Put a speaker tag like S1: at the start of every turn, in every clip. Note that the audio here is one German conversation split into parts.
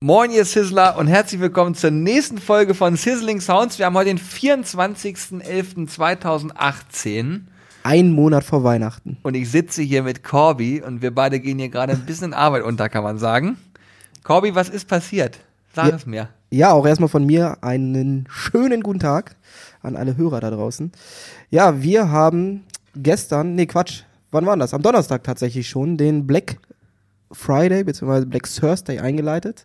S1: Moin, ihr Sizzler und herzlich willkommen zur nächsten Folge von Sizzling Sounds. Wir haben heute den 24.11.2018
S2: Ein Monat vor Weihnachten.
S1: und ich sitze hier mit Corby und wir beide gehen hier gerade ein bisschen Arbeit unter, kann man sagen. Corby, was ist passiert? Sag
S2: Ja.
S1: es mir.
S2: Ja, auch erstmal von mir einen schönen guten Tag an alle Hörer da draußen. Ja, wir haben gestern, nee Quatsch, wann war das? Am Donnerstag tatsächlich schon den Black Friday bzw. Black Thursday eingeleitet.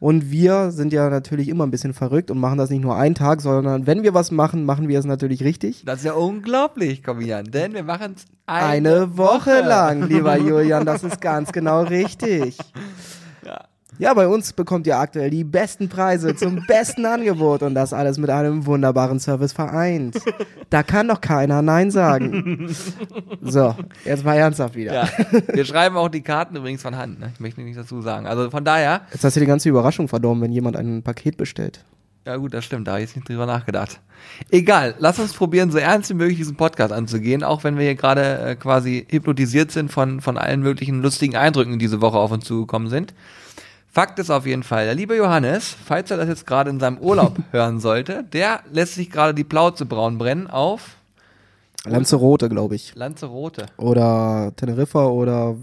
S2: Und wir sind ja natürlich immer ein bisschen verrückt und machen das nicht nur einen Tag, sondern wenn wir was machen, machen wir es natürlich richtig.
S1: Das ist ja unglaublich, Corbian, denn wir machen es
S2: Eine Woche lang, lieber Julian, das ist ganz genau richtig.
S1: Ja.
S2: Bei uns bekommt ihr aktuell die besten Preise zum besten Angebot und das alles mit einem wunderbaren Service vereint. Da kann doch keiner Nein sagen. So, jetzt mal ernsthaft wieder.
S1: Ja. Wir schreiben auch die Karten übrigens von Hand, ne? ich möchte nicht dazu sagen. Also von daher,
S2: Jetzt hast du die ganze Überraschung verdorben, wenn jemand ein Paket bestellt.
S1: Ja gut, das stimmt, da habe ich jetzt nicht drüber nachgedacht. Egal, lass uns probieren, so ernst wie möglich diesen Podcast anzugehen, auch wenn wir hier gerade äh, quasi hypnotisiert sind von, von allen möglichen lustigen Eindrücken, die diese Woche auf uns zugekommen sind. Fakt ist auf jeden Fall, der liebe Johannes, falls er das jetzt gerade in seinem Urlaub hören sollte, der lässt sich gerade die Plauze braun brennen auf
S2: Lanzarote, glaube ich.
S1: Lanzarote.
S2: Oder Teneriffa oder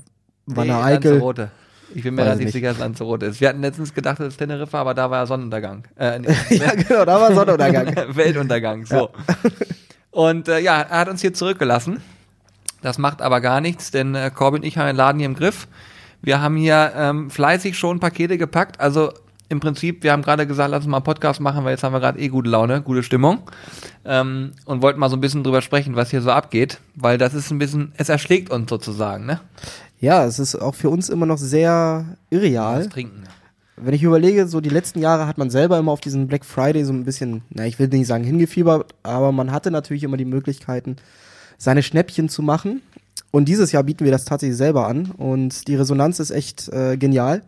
S2: Wanne
S1: Nee,
S2: Eickel.
S1: Lanzarote. Ich bin mir relativ
S2: nicht.
S1: sicher, dass Lanzarote ist. Wir hatten letztens gedacht, es ist Teneriffa, aber da war ja Sonnenuntergang. Äh, nee,
S2: ja, genau, da war Sonnenuntergang.
S1: Weltuntergang, so. Und äh, ja, er hat uns hier zurückgelassen. Das macht aber gar nichts, denn äh, Corbin und ich haben den Laden hier im Griff. Wir haben hier ähm, fleißig schon Pakete gepackt. Also im Prinzip, wir haben gerade gesagt, lass uns mal einen Podcast machen, weil jetzt haben wir gerade eh gute Laune, gute Stimmung. Ähm, und wollten mal so ein bisschen drüber sprechen, was hier so abgeht, weil das ist ein bisschen, es erschlägt uns sozusagen, ne?
S2: Ja, es ist auch für uns immer noch sehr irreal.
S1: Das Trinken.
S2: Wenn ich überlege, so die letzten Jahre hat man selber immer auf diesen Black Friday so ein bisschen, na, ich will nicht sagen hingefiebert, aber man hatte natürlich immer die Möglichkeiten, seine Schnäppchen zu machen. Und dieses Jahr bieten wir das tatsächlich selber an und die Resonanz ist echt äh, genial.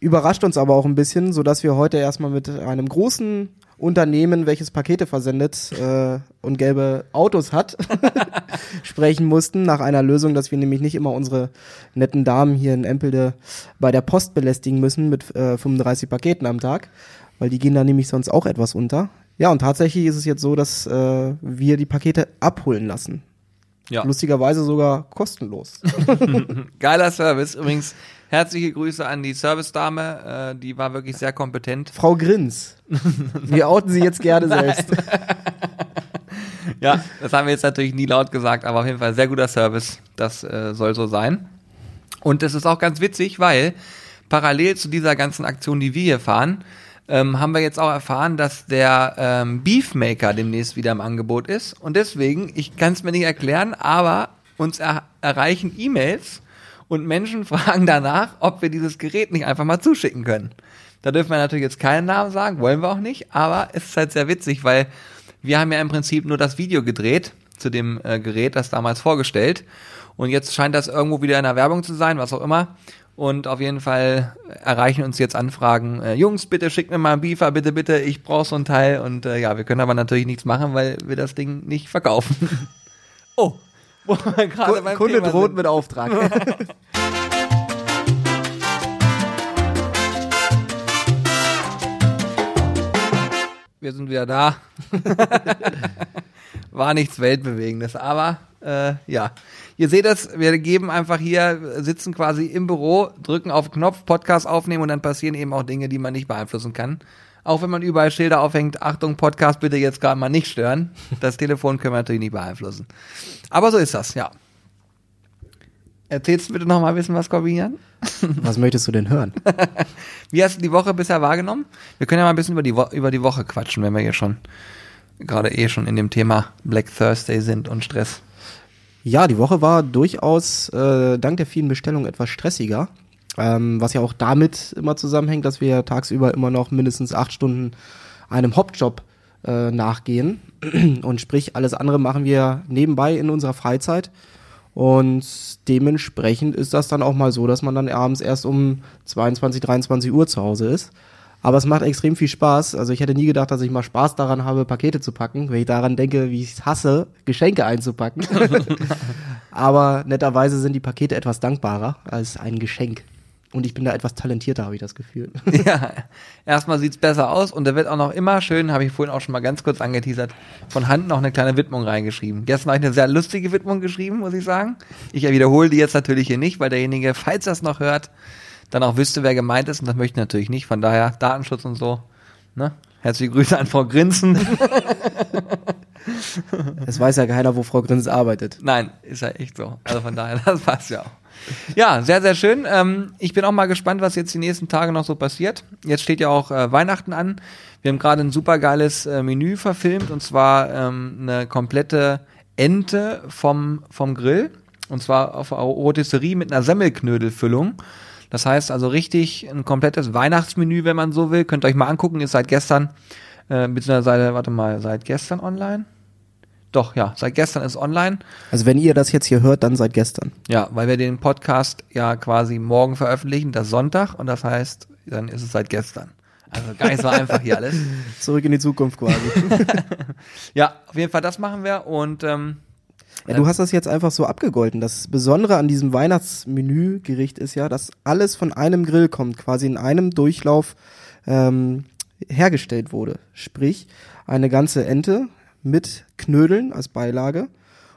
S2: Überrascht uns aber auch ein bisschen, so dass wir heute erstmal mit einem großen Unternehmen, welches Pakete versendet äh, und gelbe Autos hat, sprechen mussten nach einer Lösung, dass wir nämlich nicht immer unsere netten Damen hier in Empelde bei der Post belästigen müssen mit äh, 35 Paketen am Tag, weil die gehen da nämlich sonst auch etwas unter. Ja, und tatsächlich ist es jetzt so, dass äh, wir die Pakete abholen lassen.
S1: Ja.
S2: Lustigerweise sogar kostenlos.
S1: Geiler Service. Übrigens, herzliche Grüße an die Service-Dame. Äh, die war wirklich sehr kompetent.
S2: Frau Grins. Wir outen sie jetzt gerne selbst.
S1: Ja, das haben wir jetzt natürlich nie laut gesagt, aber auf jeden Fall sehr guter Service. Das äh, soll so sein. Und es ist auch ganz witzig, weil parallel zu dieser ganzen Aktion, die wir hier fahren, ähm, haben wir jetzt auch erfahren, dass der ähm, Beefmaker demnächst wieder im Angebot ist. Und deswegen, ich kann es mir nicht erklären, aber uns er erreichen E-Mails und Menschen fragen danach, ob wir dieses Gerät nicht einfach mal zuschicken können. Da dürfen wir natürlich jetzt keinen Namen sagen, wollen wir auch nicht, aber es ist halt sehr witzig, weil wir haben ja im Prinzip nur das Video gedreht zu dem äh, Gerät, das damals vorgestellt. Und jetzt scheint das irgendwo wieder in der Werbung zu sein, was auch immer. Und auf jeden Fall erreichen uns jetzt Anfragen, äh, Jungs, bitte schickt mir mal einen Beefer, bitte, bitte, ich brauche so ein Teil. Und äh, ja, wir können aber natürlich nichts machen, weil wir das Ding nicht verkaufen. oh, wo wir gerade beim
S2: Kunde
S1: Thema
S2: droht
S1: sind.
S2: mit Auftrag.
S1: Wir sind wieder da. War nichts Weltbewegendes, aber äh, ja. Ihr seht es, wir geben einfach hier, sitzen quasi im Büro, drücken auf Knopf, Podcast aufnehmen und dann passieren eben auch Dinge, die man nicht beeinflussen kann. Auch wenn man überall Schilder aufhängt, Achtung, Podcast bitte jetzt gerade mal nicht stören. Das Telefon können wir natürlich nicht beeinflussen. Aber so ist das, ja. Erzählst du bitte noch mal ein bisschen was, Corbinian?
S2: Was möchtest du denn hören?
S1: Wie hast du die Woche bisher wahrgenommen? Wir können ja mal ein bisschen über die, Wo über die Woche quatschen, wenn wir hier schon gerade eh schon in dem Thema Black Thursday sind und Stress.
S2: Ja, die Woche war durchaus äh, dank der vielen Bestellungen etwas stressiger. Ähm, was ja auch damit immer zusammenhängt, dass wir tagsüber immer noch mindestens acht Stunden einem Hauptjob äh, nachgehen. Und sprich, alles andere machen wir nebenbei in unserer Freizeit. Und dementsprechend ist das dann auch mal so, dass man dann abends erst um 22, 23 Uhr zu Hause ist. Aber es macht extrem viel Spaß. Also ich hätte nie gedacht, dass ich mal Spaß daran habe, Pakete zu packen, wenn ich daran denke, wie ich es hasse, Geschenke einzupacken. Aber netterweise sind die Pakete etwas dankbarer als ein Geschenk. Und ich bin da etwas talentierter, habe ich das Gefühl.
S1: Ja, erstmal sieht's besser aus und da wird auch noch immer schön, habe ich vorhin auch schon mal ganz kurz angeteasert, von Hand noch eine kleine Widmung reingeschrieben. Gestern habe ich eine sehr lustige Widmung geschrieben, muss ich sagen. Ich wiederhole die jetzt natürlich hier nicht, weil derjenige, falls es noch hört, dann auch wüsste, wer gemeint ist und das möchte ich natürlich nicht. Von daher Datenschutz und so. Ne? Herzliche Grüße an Frau Grinsen.
S2: Es weiß ja keiner, wo Frau Grins arbeitet.
S1: Nein, ist ja echt so. Also von daher, das passt ja auch. Ja, sehr, sehr schön. Ähm, ich bin auch mal gespannt, was jetzt die nächsten Tage noch so passiert. Jetzt steht ja auch äh, Weihnachten an. Wir haben gerade ein supergeiles äh, Menü verfilmt und zwar ähm, eine komplette Ente vom, vom Grill. Und zwar auf einer Rotisserie mit einer Semmelknödelfüllung. Das heißt also richtig ein komplettes Weihnachtsmenü, wenn man so will. Könnt ihr euch mal angucken, ist seit gestern, äh, beziehungsweise, warte mal, seit gestern online? Doch, ja, seit gestern ist online.
S2: Also wenn ihr das jetzt hier hört, dann seit gestern.
S1: Ja, weil wir den Podcast ja quasi morgen veröffentlichen, das Sonntag, und das heißt, dann ist es seit gestern. Also gar nicht so einfach hier alles.
S2: Zurück in die Zukunft quasi.
S1: Ja, auf jeden Fall das machen wir und ähm,
S2: Ja, du hast das jetzt einfach so abgegolten. Das Besondere an diesem Weihnachtsmenügericht ist ja, dass alles von einem Grill kommt, quasi in einem Durchlauf ähm, hergestellt wurde. Sprich, eine ganze Ente mit Knödeln als Beilage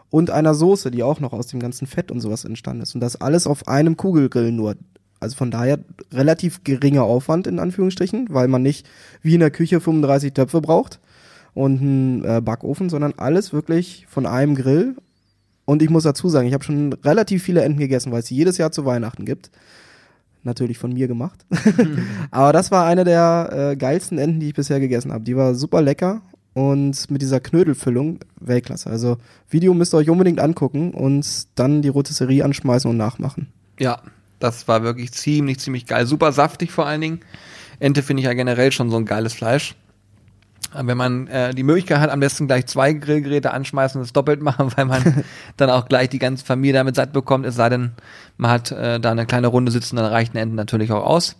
S2: und einer Soße, die auch noch aus dem ganzen Fett und sowas entstanden ist. Und das alles auf einem Kugelgrill nur. Also von daher relativ geringer Aufwand in Anführungsstrichen, weil man nicht wie in der Küche 35 Töpfe braucht und einen äh, Backofen, sondern alles wirklich von einem Grill. Und ich muss dazu sagen, ich habe schon relativ viele Enten gegessen, weil es sie jedes Jahr zu Weihnachten gibt. Natürlich von mir gemacht. Aber das war eine der äh, geilsten Enten, die ich bisher gegessen habe. Die war super lecker und mit dieser Knödelfüllung Weltklasse. Also Video müsst ihr euch unbedingt angucken und dann die Rotisserie anschmeißen und nachmachen.
S1: ja, das war wirklich ziemlich, ziemlich geil. Super saftig vor allen Dingen. Ente finde ich ja generell schon so ein geiles Fleisch. Wenn man äh, die Möglichkeit hat, am besten gleich zwei Grillgeräte anschmeißen und es doppelt machen, weil man dann auch gleich die ganze Familie damit satt bekommt, es sei denn, man hat äh, da eine kleine Runde sitzen, dann reichen Enten natürlich auch aus.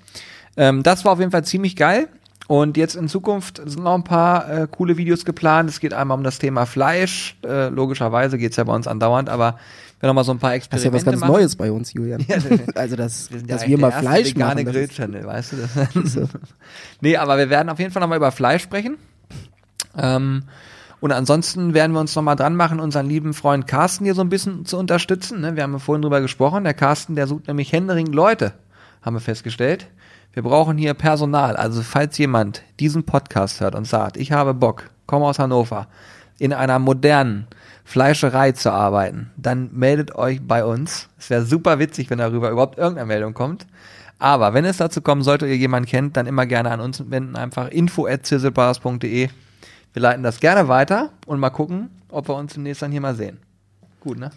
S1: Ähm, das war auf jeden Fall ziemlich geil. Und jetzt in Zukunft sind noch ein paar äh, coole Videos geplant. Es geht einmal um das Thema Fleisch. Äh, logischerweise geht's ja bei uns andauernd, aber wir noch mal so ein paar
S2: Das ist ja
S1: Experimente
S2: was ganz
S1: machen.
S2: Neues bei uns, Julian.
S1: Ja,
S2: also das,
S1: Wir
S2: dass wir mal
S1: der
S2: Fleisch machen. Das ist,
S1: Grill-Channel, weißt du das?
S2: so.
S1: nee, aber wir werden auf jeden Fall nochmal über Fleisch sprechen. Ähm, und ansonsten werden wir uns nochmal dran machen, unseren lieben Freund Carsten hier so ein bisschen zu unterstützen. Ne? Wir haben ja vorhin drüber gesprochen. Der Carsten, der sucht nämlich händeringend Leute, haben wir festgestellt. Wir brauchen hier Personal. Also falls jemand diesen Podcast hört und sagt, ich habe Bock, komme aus Hannover, in einer modernen Fleischerei zu arbeiten, dann meldet euch bei uns. Es wäre super witzig, wenn darüber überhaupt irgendeine Meldung kommt. Aber wenn es dazu kommen sollte, ihr jemanden kennt, dann immer gerne an uns wenden. Einfach info.zizzlebars.de. Wir leiten das gerne weiter und mal gucken, ob wir uns demnächst dann hier mal sehen. Gut, ne?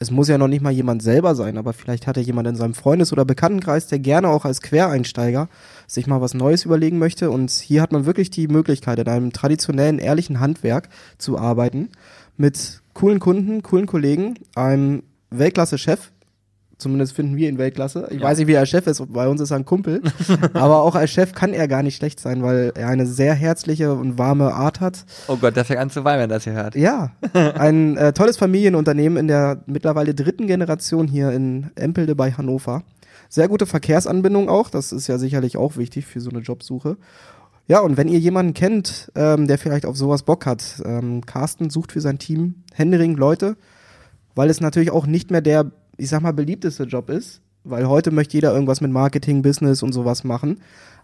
S2: Es muss ja noch nicht mal jemand selber sein, aber vielleicht hat er jemand in seinem Freundes- oder Bekanntenkreis, der gerne auch als Quereinsteiger sich mal was Neues überlegen möchte. Und hier hat man wirklich die Möglichkeit, in einem traditionellen, ehrlichen Handwerk zu arbeiten, mit coolen Kunden, coolen Kollegen, einem Weltklasse-Chef. Zumindest finden wir ihn Weltklasse. Ich
S1: Ja.
S2: weiß nicht, wie er Chef ist, bei uns ist er ein Kumpel. aber auch als Chef kann er gar nicht schlecht sein, weil er eine sehr herzliche und warme Art hat.
S1: Oh Gott, der fängt an zu weinen, wenn das hier hört.
S2: Ja, ein äh, tolles Familienunternehmen in der mittlerweile dritten Generation hier in Empelde bei Hannover. Sehr gute Verkehrsanbindung auch, das ist ja sicherlich auch wichtig für so eine Jobsuche. Ja, und wenn ihr jemanden kennt, ähm, der vielleicht auf sowas Bock hat, ähm, Carsten sucht für sein Team händeringend Leute, weil es natürlich auch nicht mehr der, ich sag mal, beliebteste Job ist, weil heute möchte jeder irgendwas mit Marketing, Business und sowas machen.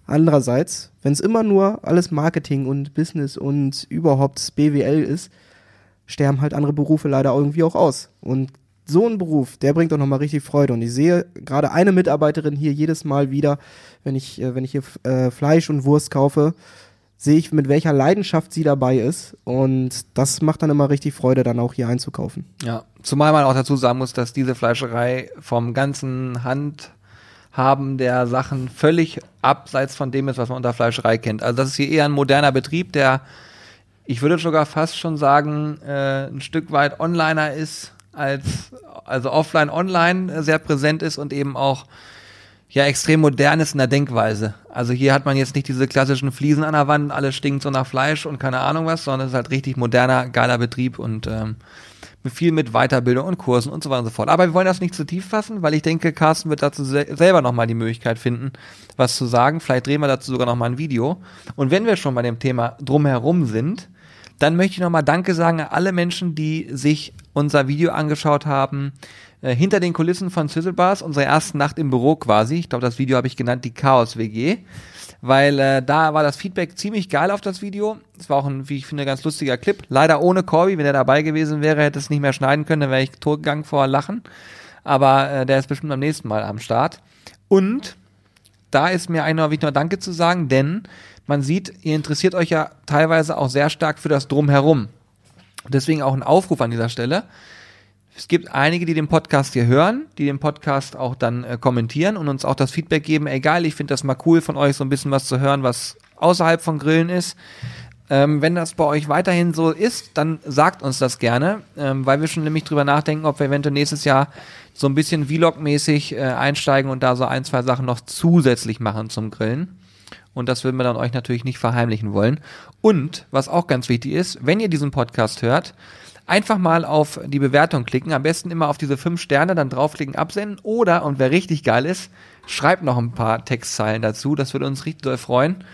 S2: Andererseits, wenn es immer nur alles Marketing und Business und überhaupt BWL ist, sterben halt andere Berufe leider irgendwie auch aus. Und so ein Beruf, der bringt doch nochmal richtig Freude. Und ich sehe gerade eine Mitarbeiterin hier jedes Mal wieder, wenn ich, äh, wenn ich hier äh, Fleisch und Wurst kaufe, sehe ich, mit welcher Leidenschaft sie dabei ist. Und das macht dann immer richtig Freude, dann auch hier einzukaufen.
S1: Ja, zumal man auch dazu sagen muss, dass diese Fleischerei vom ganzen Handhaben der Sachen völlig abseits von dem ist, was man unter Fleischerei kennt. Also das ist hier eher ein moderner Betrieb, der, ich würde sogar fast schon sagen, äh, ein Stück weit Onliner ist, als, also offline, online sehr präsent ist und eben auch ja extrem modern ist in der Denkweise. Also hier hat man jetzt nicht diese klassischen Fliesen an der Wand, alles stinkt so nach Fleisch und keine Ahnung was, sondern es ist halt richtig moderner, geiler Betrieb und ähm, viel mit Weiterbildung und Kursen und so weiter und so fort. Aber wir wollen das nicht zu tief fassen, weil ich denke, Carsten wird dazu se selber nochmal die Möglichkeit finden, was zu sagen. Vielleicht drehen wir dazu sogar nochmal ein Video. Und wenn wir schon bei dem Thema drumherum sind, dann möchte ich nochmal Danke sagen an alle Menschen, die sich unser Video angeschaut haben, äh, hinter den Kulissen von Sizzlebars, unsere erste Nacht im Büro quasi. Ich glaube, das Video habe ich genannt, die Chaos WG weil äh, da war das Feedback ziemlich geil auf das Video. Es war auch ein, wie ich finde, ganz lustiger Clip. Leider ohne Corby, wenn er dabei gewesen wäre, hätte es nicht mehr schneiden können, dann wäre ich totgegangen vor Lachen. Aber äh, der ist bestimmt am nächsten Mal am Start. Und da ist mir eigentlich noch Danke zu sagen, denn man sieht, ihr interessiert euch ja teilweise auch sehr stark für das Drumherum. Deswegen auch ein Aufruf an dieser Stelle. Es gibt einige, die den Podcast hier hören, die den Podcast auch dann äh, kommentieren und uns auch das Feedback geben, egal, ich finde das mal cool von euch, so ein bisschen was zu hören, was außerhalb von Grillen ist. Ähm, wenn das bei euch weiterhin so ist, dann sagt uns das gerne, ähm, weil wir schon nämlich drüber nachdenken, ob wir eventuell nächstes Jahr so ein bisschen Vlog-mäßig äh, einsteigen und da so ein, zwei Sachen noch zusätzlich machen zum Grillen. Und das würden wir dann euch natürlich nicht verheimlichen wollen. Und was auch ganz wichtig ist, wenn ihr diesen Podcast hört, einfach mal auf die Bewertung klicken. Am besten immer auf diese fünf Sterne, dann draufklicken, absenden. Oder, und wer richtig geil ist, schreibt noch ein paar Textzeilen dazu. Das würde uns richtig doll freuen.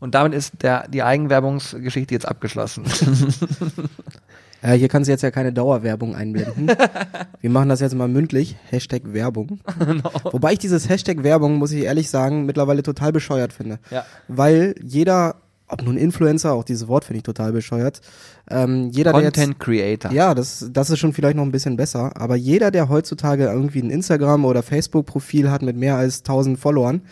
S1: Und damit ist der, die Eigenwerbungsgeschichte jetzt abgeschlossen.
S2: Ja, hier kannst du jetzt ja keine Dauerwerbung einblenden. Wir machen das jetzt mal mündlich. Hashtag Werbung. no. Wobei ich dieses Hashtag Werbung, muss ich ehrlich sagen, mittlerweile total bescheuert finde. Ja. Weil jeder ob nun Influencer, auch dieses Wort finde ich total bescheuert. Ähm, jeder,
S1: Content
S2: der jetzt,
S1: Creator.
S2: Ja, das, das ist schon vielleicht noch ein bisschen besser. Aber jeder, der heutzutage irgendwie ein Instagram- oder Facebook-Profil hat mit mehr als 1000 Followern,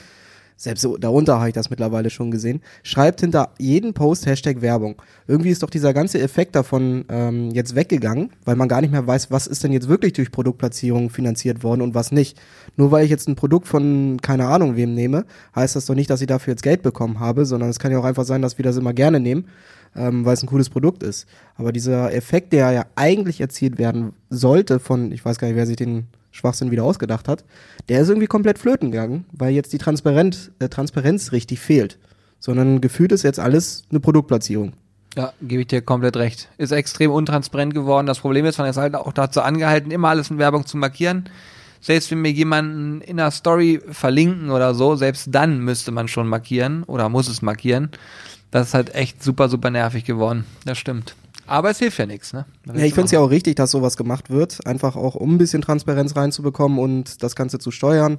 S2: selbst darunter habe ich das mittlerweile schon gesehen, schreibt hinter jeden Post Hashtag Werbung. Irgendwie ist doch dieser ganze Effekt davon ähm, jetzt weggegangen, weil man gar nicht mehr weiß, was ist denn jetzt wirklich durch Produktplatzierung finanziert worden und was nicht. Nur weil ich jetzt ein Produkt von keine Ahnung wem nehme, heißt das doch nicht, dass ich dafür jetzt Geld bekommen habe, sondern es kann ja auch einfach sein, dass wir das immer gerne nehmen, ähm, weil es ein cooles Produkt ist. Aber dieser Effekt, der ja eigentlich erzielt werden sollte von, ich weiß gar nicht, wer sich den Schwachsinn wieder ausgedacht hat, der ist irgendwie komplett flöten gegangen, weil jetzt die Transparenz, äh, Transparenz richtig fehlt. Sondern gefühlt ist jetzt alles eine Produktplatzierung.
S1: Ja, gebe ich dir komplett recht. Ist extrem untransparent geworden. Das Problem ist, man ist halt auch dazu angehalten, immer alles in Werbung zu markieren. Selbst wenn wir jemanden in einer Story verlinken oder so, selbst dann müsste man schon markieren oder muss es markieren. Das ist halt echt super, super nervig geworden. Das stimmt. Aber es hilft ja nichts, ne?
S2: Ja, ich finde es ja auch richtig, dass sowas gemacht wird. Einfach auch, um ein bisschen Transparenz reinzubekommen und das Ganze zu steuern.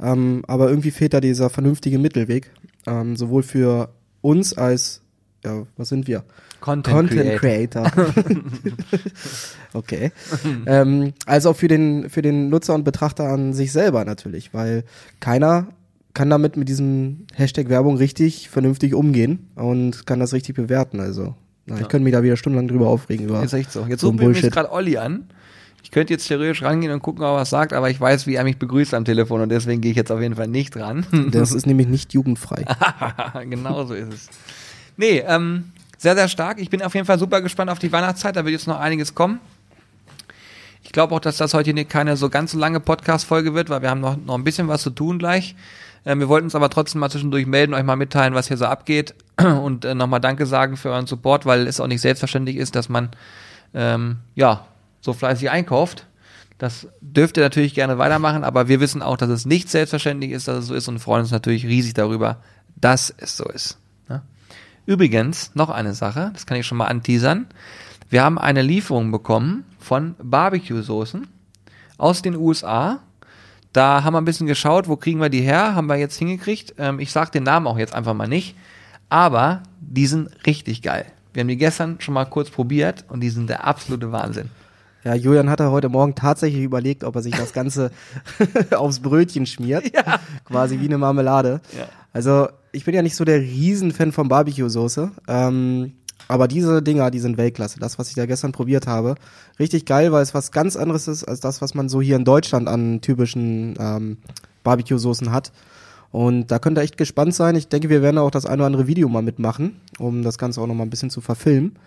S2: Ähm, aber irgendwie fehlt da dieser vernünftige Mittelweg. Ähm, sowohl für uns als, ja, was sind wir?
S1: Content, Content Creator.
S2: Creator. okay. ähm, als auch für den, für den Nutzer und Betrachter an sich selber natürlich, weil keiner kann damit mit diesem Hashtag Werbung richtig vernünftig umgehen und kann das richtig bewerten. Also ja. Ich könnte mich da wieder stundenlang drüber aufregen. Über
S1: ist echt so. Jetzt so wir jetzt gerade Olli an. Ich könnte jetzt theoretisch rangehen und gucken, ob er was sagt, aber ich weiß, wie er mich begrüßt am Telefon und deswegen gehe ich jetzt auf jeden Fall nicht ran.
S2: Das ist nämlich nicht jugendfrei.
S1: genau so ist es. Nee, ähm, sehr, sehr stark. Ich bin auf jeden Fall super gespannt auf die Weihnachtszeit. Da wird jetzt noch einiges kommen. Ich glaube auch, dass das heute keine so ganz lange Podcast-Folge wird, weil wir haben noch, noch ein bisschen was zu tun gleich. Ähm, wir wollten uns aber trotzdem mal zwischendurch melden, euch mal mitteilen, was hier so abgeht und äh, nochmal Danke sagen für euren Support, weil es auch nicht selbstverständlich ist, dass man ähm, ja so fleißig einkauft. Das dürft ihr natürlich gerne weitermachen, aber wir wissen auch, dass es nicht selbstverständlich ist, dass es so ist und freuen uns natürlich riesig darüber, dass es so ist. Ne? Übrigens, noch eine Sache, das kann ich schon mal anteasern. Wir haben eine Lieferung bekommen von Barbecue-Soßen aus den USA da haben wir ein bisschen geschaut, wo kriegen wir die her, haben wir jetzt hingekriegt. Ähm, ich sage den Namen auch jetzt einfach mal nicht, aber die sind richtig geil. Wir haben die gestern schon mal kurz probiert und die sind der absolute Wahnsinn.
S2: Ja, Julian hat er heute Morgen tatsächlich überlegt, ob er sich das Ganze aufs Brötchen schmiert. Ja. Quasi wie eine Marmelade. Ja. Also, ich bin ja nicht so der Riesenfan von Barbecue-Soße. Ähm, aber diese Dinger, die sind Weltklasse. Das, was ich da gestern probiert habe, richtig geil, weil es was ganz anderes ist als das, was man so hier in Deutschland an typischen ähm, Barbecue-Soßen hat. Und da könnt ihr echt gespannt sein. Ich denke, wir werden auch das eine oder andere Video mal mitmachen, um das Ganze auch noch mal ein bisschen zu verfilmen.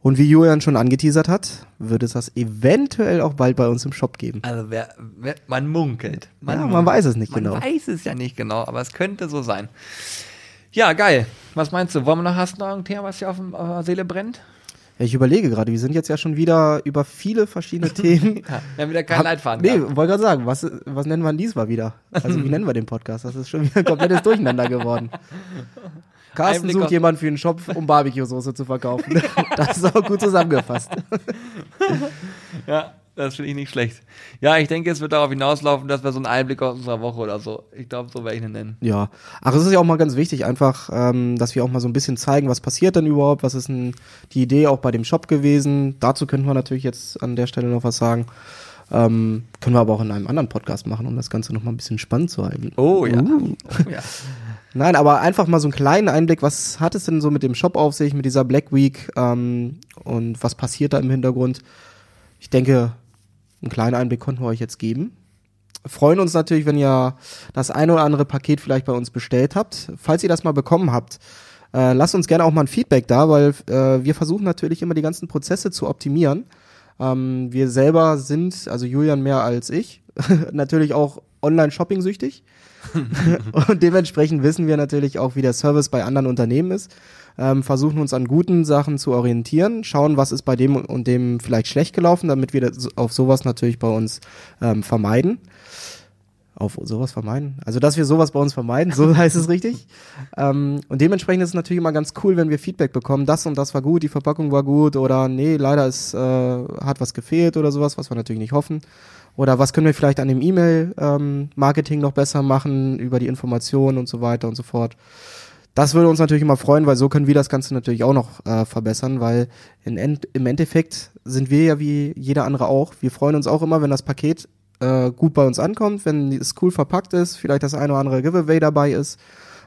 S2: Und wie Julian schon angeteasert hat, wird es das eventuell auch bald bei uns im Shop geben.
S1: Also wer, wer man munkelt.
S2: Man, ja, man weiß es nicht
S1: man
S2: genau.
S1: Man weiß es ja nicht genau, aber es könnte so sein. Ja, geil. Was meinst du? Wollen wir noch, hast du noch ein Thema, was dir auf, der Seele brennt?
S2: Ja, ich überlege gerade, wir sind jetzt ja schon wieder über viele verschiedene Themen.
S1: Ja, wir haben wieder keinen
S2: Hab-
S1: Leitfaden.
S2: Nee, wollte gerade sagen, was, was nennen wir denn diesmal wieder? Also wie nennen wir den Podcast? Das ist schon wieder ein komplettes Durcheinander geworden. Carsten sucht jemanden für einen Shop, um Barbecue-Soße zu verkaufen. Das ist auch gut zusammengefasst.
S1: Ja, das finde ich nicht schlecht. Ja, ich denke, es wird darauf hinauslaufen, dass wir so einen Einblick aus unserer Woche oder so. Ich glaube, so werde ich ihn nennen.
S2: Ja, ach, es ist ja auch mal ganz wichtig, einfach, ähm, dass wir auch mal so ein bisschen zeigen, was passiert denn überhaupt, was ist denn die Idee auch bei dem Shop gewesen. Dazu könnten wir natürlich jetzt an der Stelle noch was sagen. Ähm, können wir aber auch in einem anderen Podcast machen, um das Ganze noch mal ein bisschen spannend zu halten.
S1: Oh ja.
S2: Uh.
S1: Oh, ja.
S2: Nein, aber einfach mal so einen kleinen Einblick, was hat es denn so mit dem Shop auf sich, mit dieser Black Week ähm, und was passiert da im Hintergrund? Ich denke, einen kleinen Einblick konnten wir euch jetzt geben. Freuen uns natürlich, wenn ihr das ein oder andere Paket vielleicht bei uns bestellt habt. Falls ihr das mal bekommen habt, äh, lasst uns gerne auch mal ein Feedback da, weil äh, wir versuchen natürlich immer die ganzen Prozesse zu optimieren. Ähm, wir selber sind, also Julian mehr als ich, natürlich auch online-shopping süchtig. und dementsprechend wissen wir natürlich auch, wie der Service bei anderen Unternehmen ist. Ähm, versuchen uns an guten Sachen zu orientieren, schauen, was ist bei dem und dem vielleicht schlecht gelaufen, damit wir auf sowas natürlich bei uns ähm, vermeiden. Auf sowas vermeiden? Also, dass wir sowas bei uns vermeiden, so heißt es richtig. Ähm, und dementsprechend ist es natürlich immer ganz cool, wenn wir Feedback bekommen, das und das war gut, die Verpackung war gut oder nee, leider ist, äh, hat was gefehlt oder sowas, was wir natürlich nicht hoffen. Oder was können wir vielleicht an dem E-Mail-Marketing noch besser machen, über die Informationen und so weiter und so fort. Das würde uns natürlich immer freuen, weil so können wir das Ganze natürlich auch noch äh, verbessern, weil End, im Endeffekt sind wir ja wie jeder andere auch. Wir freuen uns auch immer, wenn das Paket äh, gut bei uns ankommt, wenn es cool verpackt ist, vielleicht das eine oder andere Giveaway dabei ist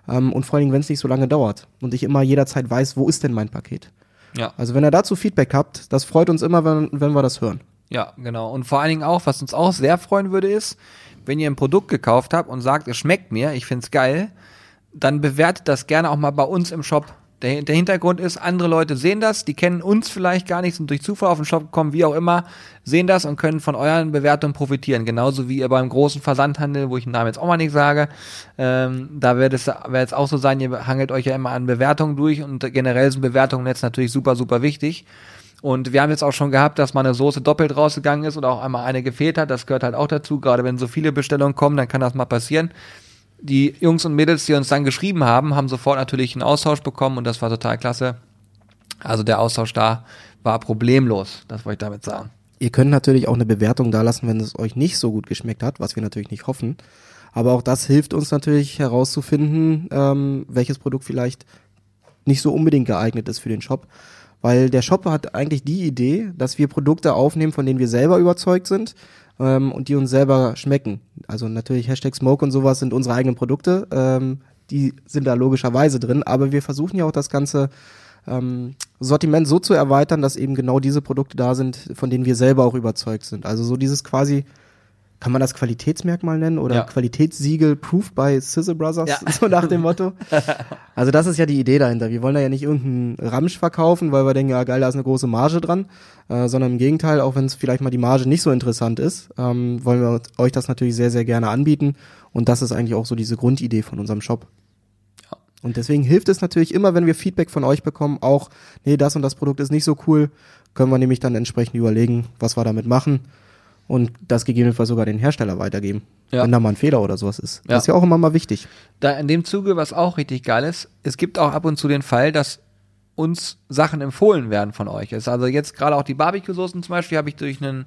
S2: ähm, und vor allen Dingen, wenn es nicht so lange dauert und ich immer jederzeit weiß, wo ist denn mein Paket.
S1: Ja.
S2: Also wenn ihr dazu Feedback habt, das freut uns immer, wenn, wenn wir das hören.
S1: Ja, genau. Und vor allen Dingen auch, was uns auch sehr freuen würde, ist, wenn ihr ein Produkt gekauft habt und sagt, es schmeckt mir, ich find's geil, dann bewertet das gerne auch mal bei uns im Shop. Der, der Hintergrund ist, andere Leute sehen das, die kennen uns vielleicht gar nicht, sind durch Zufall auf den Shop gekommen, wie auch immer, sehen das und können von euren Bewertungen profitieren. Genauso wie ihr beim großen Versandhandel, wo ich den Namen jetzt auch mal nicht sage, ähm, da wird es, wird es auch so sein, ihr hangelt euch ja immer an Bewertungen durch und generell sind Bewertungen jetzt natürlich super, super wichtig. Und wir haben jetzt auch schon gehabt, dass mal eine Soße doppelt rausgegangen ist oder auch einmal eine gefehlt hat. Das gehört halt auch dazu. Gerade wenn so viele Bestellungen kommen, dann kann das mal passieren. Die Jungs und Mädels, die uns dann geschrieben haben, haben sofort natürlich einen Austausch bekommen und das war total klasse. Also der Austausch da war problemlos, das wollte ich damit sagen.
S2: Ihr könnt natürlich auch eine Bewertung da lassen, wenn es euch nicht so gut geschmeckt hat, was wir natürlich nicht hoffen. Aber auch das hilft uns natürlich herauszufinden, ähm, welches Produkt vielleicht nicht so unbedingt geeignet ist für den Shop. Weil der Shop hat eigentlich die Idee, dass wir Produkte aufnehmen, von denen wir selber überzeugt sind ähm, und die uns selber schmecken. Also natürlich Hashtag Smoke und sowas sind unsere eigenen Produkte. Ähm, die sind da logischerweise drin, aber wir versuchen ja auch das Ganze ähm, Sortiment so zu erweitern, dass eben genau diese Produkte da sind, von denen wir selber auch überzeugt sind. Also so dieses quasi, kann man das Qualitätsmerkmal nennen oder
S1: Ja.
S2: Qualitätssiegel Proof by Sizzle Brothers,
S1: Ja.
S2: so nach dem Motto. Also das ist ja die Idee dahinter. Wir wollen da ja nicht irgendeinen Ramsch verkaufen, weil wir denken, ja geil, da ist eine große Marge dran, äh, sondern im Gegenteil, auch wenn es vielleicht mal die Marge nicht so interessant ist, ähm, wollen wir euch das natürlich sehr, sehr gerne anbieten. Und das ist eigentlich auch so diese Grundidee von unserem Shop.
S1: Ja.
S2: Und deswegen hilft es natürlich immer, wenn wir Feedback von euch bekommen, auch, nee, das und das Produkt ist nicht so cool, können wir nämlich dann entsprechend überlegen, was wir damit machen und das gegebenenfalls sogar den Hersteller weitergeben,
S1: Ja.
S2: wenn da mal ein Fehler oder sowas ist.
S1: Ja.
S2: Das ist ja auch immer mal wichtig.
S1: Da in dem Zuge, was auch richtig geil ist, es gibt auch ab und zu den Fall, dass uns Sachen empfohlen werden von euch. Ist also jetzt gerade auch die Barbecue-Soßen zum Beispiel, habe ich durch einen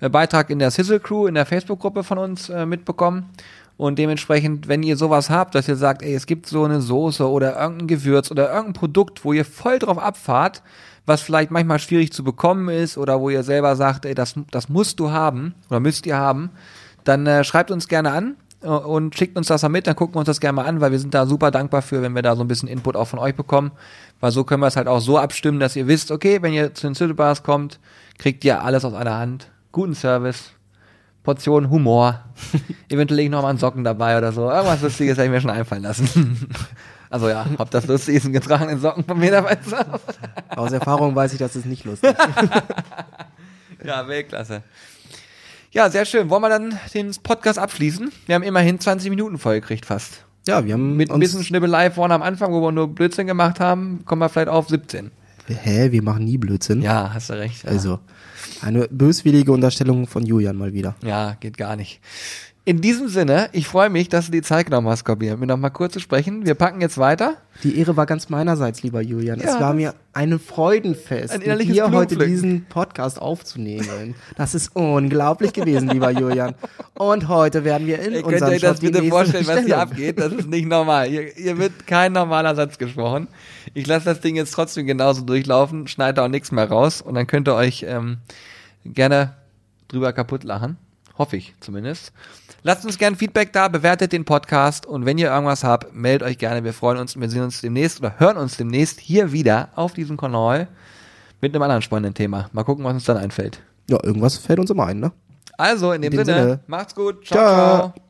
S1: äh, Beitrag in der Sizzle Crew, in der Facebook-Gruppe von uns äh, mitbekommen. Und dementsprechend, wenn ihr sowas habt, dass ihr sagt, ey, es gibt so eine Soße oder irgendein Gewürz oder irgendein Produkt, wo ihr voll drauf abfahrt, was vielleicht manchmal schwierig zu bekommen ist oder wo ihr selber sagt, ey, das, das musst du haben oder müsst ihr haben, dann äh, schreibt uns gerne an äh, und schickt uns das mal mit, dann gucken wir uns das gerne mal an, weil wir sind da super dankbar für, wenn wir da so ein bisschen Input auch von euch bekommen, weil so können wir es halt auch so abstimmen, dass ihr wisst, okay, wenn ihr zu den City Bars kommt, kriegt ihr alles aus einer Hand, guten Service, Portion Humor, eventuell lege ich noch mal einen Socken dabei oder so, irgendwas Lustiges hätte ich mir schon einfallen lassen. Also ja, ob das lustig ist, einen getragenen Socken von mir dabei zu haben.
S2: Aus Erfahrung weiß ich, das ist nicht lustig.
S1: Ja, Weltklasse. Ja, sehr schön. Wollen wir dann den Podcast abschließen? Wir haben immerhin 20 Minuten vollgekriegt fast.
S2: Ja, wir haben
S1: Mit ein bisschen Schnibbelei vorne am Anfang, wo wir nur Blödsinn gemacht haben, kommen wir vielleicht auf 17.
S2: hä, wir machen nie Blödsinn.
S1: Ja, hast du recht. Ja.
S2: Also, eine böswillige Unterstellung von Julian mal wieder.
S1: Ja, geht gar nicht. In diesem Sinne, ich freue mich, dass du die Zeit genommen hast, Kobi, mir noch mal kurz zu sprechen. Wir packen jetzt weiter.
S2: Die Ehre war ganz meinerseits, lieber Julian.
S1: Ja,
S2: es war mir ein Freudenfest,
S1: Ein
S2: mit dir heute diesen Podcast aufzunehmen. Das ist unglaublich gewesen, lieber Julian. Und heute werden wir in
S1: Ihr könnt
S2: unserem
S1: euch das
S2: Shop
S1: bitte vorstellen, was hier abgeht. Das ist nicht normal. Hier, hier wird kein normaler Satz gesprochen. Ich lasse das Ding jetzt trotzdem genauso durchlaufen, schneide auch nichts mehr raus und dann könnt ihr euch ähm, gerne drüber kaputt lachen. Hoffe ich zumindest. Lasst uns gerne Feedback da, bewertet den Podcast und wenn ihr irgendwas habt, meldet euch gerne. Wir freuen uns und wir sehen uns demnächst oder hören uns demnächst hier wieder auf diesem Kanal mit einem anderen spannenden Thema. Mal gucken, was uns dann einfällt.
S2: Ja, irgendwas fällt uns immer ein, ne?
S1: Also, in dem,
S2: In dem
S1: Sinne,
S2: Sinne.
S1: macht's gut. ciao.
S2: Ciao.
S1: ciao.